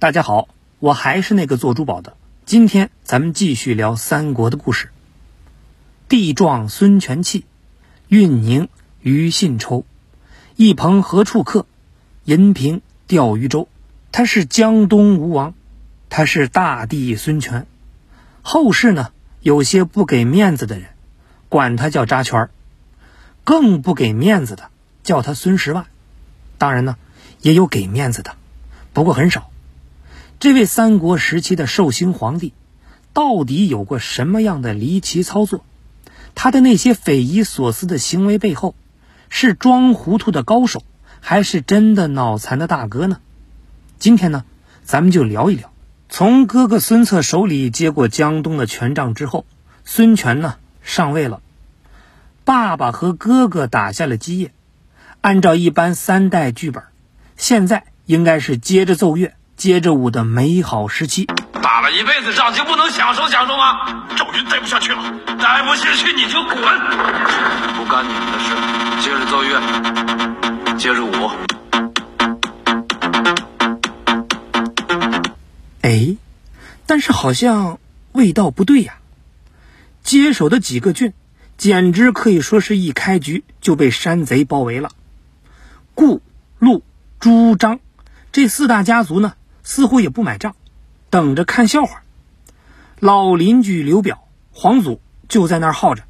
大家好，我还是那个做珠宝的。今天咱们继续聊三国的故事。地壮孙权气，运宁于信抽。一鹏何处客？银瓶钓鱼舟。他是江东吴王，他是大帝孙权。后世呢，有些不给面子的人，管他叫扎圈更不给面子的，叫他孙十万。当然呢，也有给面子的，不过很少。这位三国时期的寿星皇帝，到底有过什么样的离奇操作？他的那些匪夷所思的行为背后，是装糊涂的高手，还是真的脑残的大哥呢？今天呢，咱们就聊一聊。从哥哥孙策手里接过江东的权杖之后，孙权呢上位了。爸爸和哥哥打下了基业，按照一般三代剧本，现在应该是接着奏乐、接着舞的美好时期。打了一辈子仗就不能享受享受吗？赵云待不下去了，待不下去你就滚！不干你们的事，接着奏乐，接着舞。哎，但是好像味道不对呀。接手的几个郡，简直可以说是一开局就被山贼包围了。顾、陆、朱、张这四大家族呢，似乎也不买账，等着看笑话。老邻居刘表、黄祖就在那儿耗着，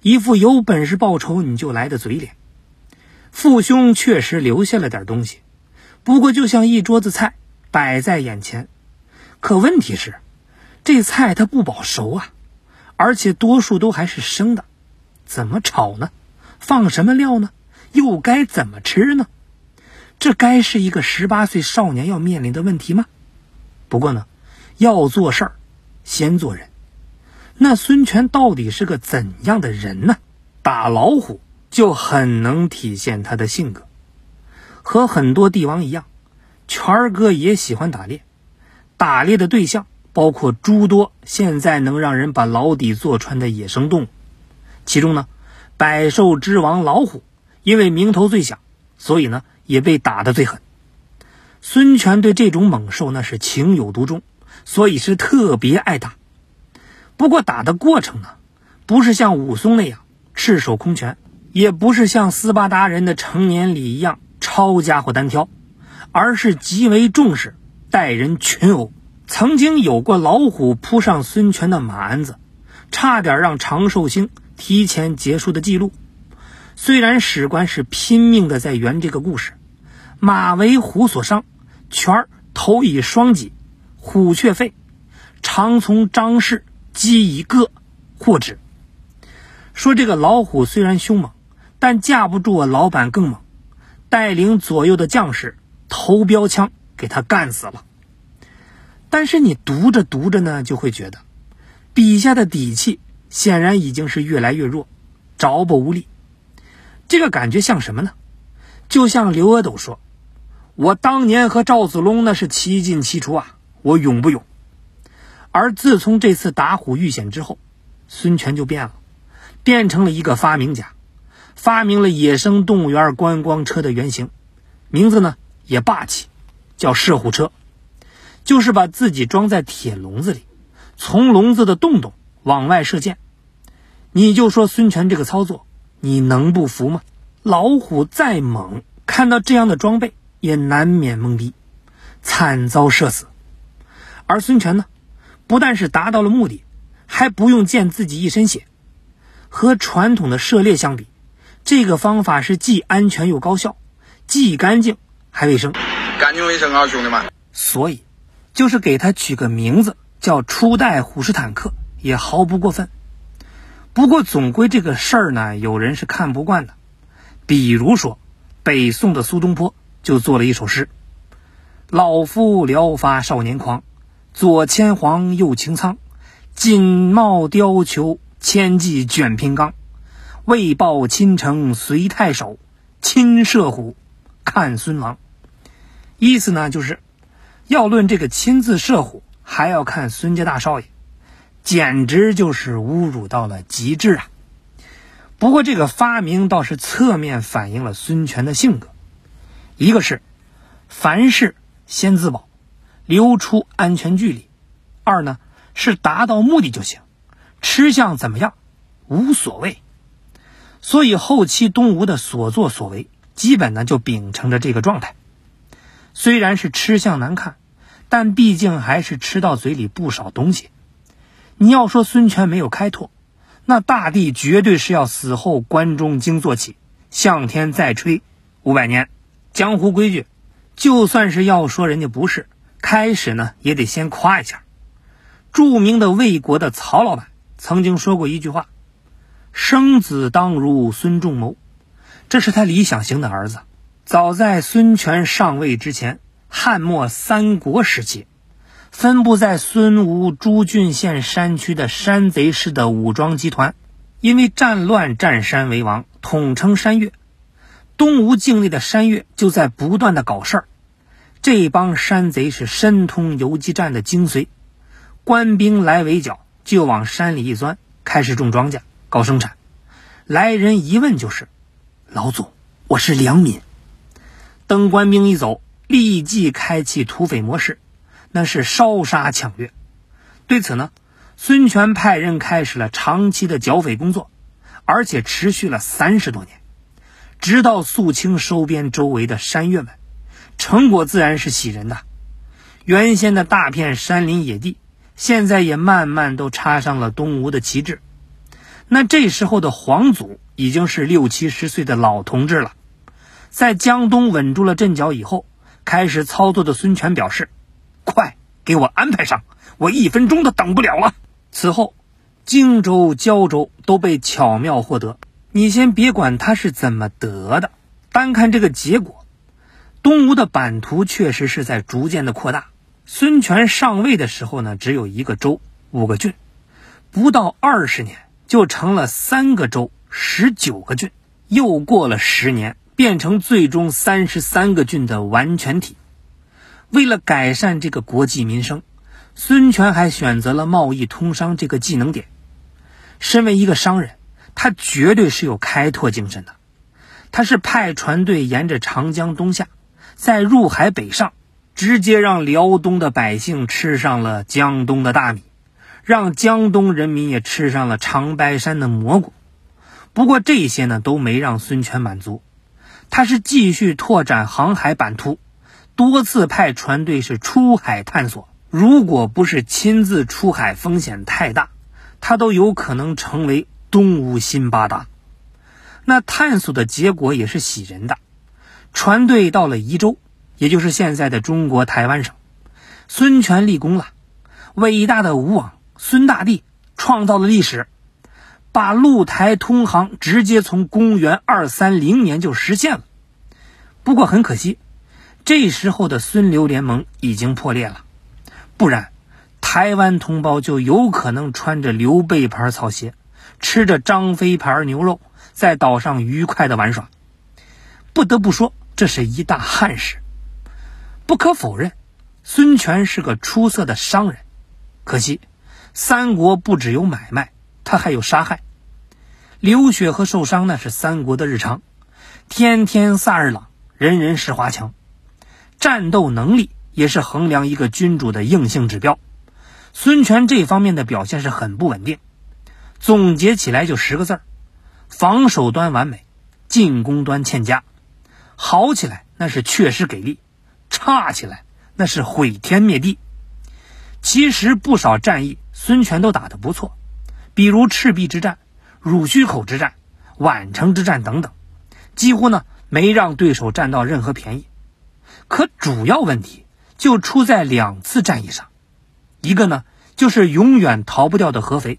一副有本事报仇你就来的嘴脸。父兄确实留下了点东西，不过就像一桌子菜摆在眼前。可问题是，这菜它不保熟啊，而且多数都还是生的，怎么炒呢？放什么料呢？又该怎么吃呢？这该是一个十八岁少年要面临的问题吗？不过呢，要做事儿，先做人。那孙权到底是个怎样的人呢？打老虎就很能体现他的性格。和很多帝王一样，权儿哥也喜欢打猎。打猎的对象包括诸多现在能让人把牢底坐穿的野生动物，其中呢，百兽之王老虎因为名头最响，所以呢也被打得最狠。孙权对这种猛兽那是情有独钟，所以是特别爱打。不过打的过程呢，不是像武松那样赤手空拳，也不是像斯巴达人的成年礼一样抄家伙单挑，而是极为重视。待人群殴，曾经有过老虎扑上孙权的马鞍子，差点让长寿星提前结束的记录。虽然史官是拼命的在圆这个故事，马为虎所伤，权头以双戟，虎却废，常从张氏击以各获之。说这个老虎虽然凶猛，但架不住我老板更猛，带领左右的将士投标枪。给他干死了。但是你读着读着呢，就会觉得笔下的底气显然已经是越来越弱，着不无力。这个感觉像什么呢？就像刘阿斗说：“我当年和赵子龙那是七进七出啊，我勇不勇？”而自从这次打虎遇险之后，孙权就变了，变成了一个发明家，发明了野生动物园观光车的原型，名字呢也霸气。叫射虎车，就是把自己装在铁笼子里，从笼子的洞洞往外射箭。你就说孙权这个操作，你能不服吗？老虎再猛，看到这样的装备也难免懵逼，惨遭射死。而孙权呢，不但是达到了目的，还不用溅自己一身血。和传统的射猎相比，这个方法是既安全又高效，既干净还卫生。干净卫生啊，兄弟们！所以，就是给他取个名字叫初代虎式坦克，也毫不过分。不过，总归这个事儿呢，有人是看不惯的。比如说，北宋的苏东坡就做了一首诗：“老夫聊发少年狂，左牵黄，右擎苍，锦帽貂裘，千骑卷平冈。为报倾城随太守，亲射虎，看孙郎。”意思呢，就是要论这个亲自射虎，还要看孙家大少爷，简直就是侮辱到了极致啊！不过这个发明倒是侧面反映了孙权的性格，一个是凡事先自保，留出安全距离；二呢是达到目的就行，吃相怎么样无所谓。所以后期东吴的所作所为，基本呢就秉承着这个状态。虽然是吃相难看，但毕竟还是吃到嘴里不少东西。你要说孙权没有开拓，那大帝绝对是要死后关中经坐起，向天再吹五百年。江湖规矩，就算是要说人家不是，开始呢也得先夸一下。著名的魏国的曹老板曾经说过一句话：“生子当如孙仲谋。”这是他理想型的儿子。早在孙权上位之前，汉末三国时期。分布在孙吴诸郡县山区的山贼式的武装集团，因为战乱占山为王，统称山岳。东吴境内的山岳就在不断的搞事儿。这帮山贼是深通游击战的精髓，官兵来围剿，就往山里一钻，开始种庄稼、搞生产。来人一问就是：“老总，我是良民。”等官兵一走，立即开启土匪模式。那是烧杀抢掠，对此呢，孙权派人开始了长期的剿匪工作，而且持续了三十多年，直到肃清收编周围的山岳们，成果自然是喜人的。原先的大片山林野地，现在也慢慢都插上了东吴的旗帜。那这时候的黄祖已经是六七十岁的老同志了，在江东稳住了阵脚以后，开始操作的孙权表示。快给我安排上，我一分钟都等不了了。此后，荆州、胶州都被巧妙获得。你先别管他是怎么得的，单看这个结果，东吴的版图确实是在逐渐的扩大。孙权上位的时候呢，只有一个州、五个郡，不到二十年就成了三个州、十九个郡，又过了十年，变成最终三十三个郡的完全体。为了改善这个国计民生，孙权还选择了贸易通商这个技能点。身为一个商人，他绝对是有开拓精神的。他是派船队沿着长江东下，再入海北上，直接让辽东的百姓吃上了江东的大米，让江东人民也吃上了长白山的蘑菇。不过这些呢都没让孙权满足，他是继续拓展航海版图。多次派船队是出海探索，如果不是亲自出海，风险太大，他都有可能成为东吴辛巴达。那探索的结果也是喜人的，船队到了宜州，也就是现在的中国台湾省，孙权立功了，伟大的吴王孙大帝创造了历史，把陆台通航直接从公元二三零年就实现了。不过很可惜。这时候的孙刘联盟已经破裂了，不然，台湾同胞就有可能穿着刘备牌草鞋，吃着张飞牌牛肉，在岛上愉快的玩耍。不得不说，这是一大憾事。不可否认，孙权是个出色的商人，可惜，三国不只有买卖，他还有杀害。流血和受伤那是三国的日常，天天萨日朗，人人是华强。战斗能力也是衡量一个君主的硬性指标。孙权这方面的表现是很不稳定。总结起来就十个字儿：防守端完美，进攻端欠佳。好起来那是确实给力，差起来那是毁天灭地。其实不少战役孙权都打得不错，比如赤壁之战、濡须口之战、宛城之战等等，几乎呢没让对手占到任何便宜。可主要问题就出在两次战役上，一个呢就是永远逃不掉的合肥。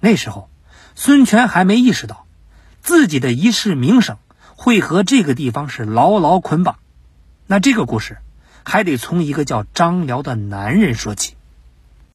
那时候，孙权还没意识到自己的一世名声会和这个地方是牢牢捆绑。那这个故事还得从一个叫张辽的男人说起。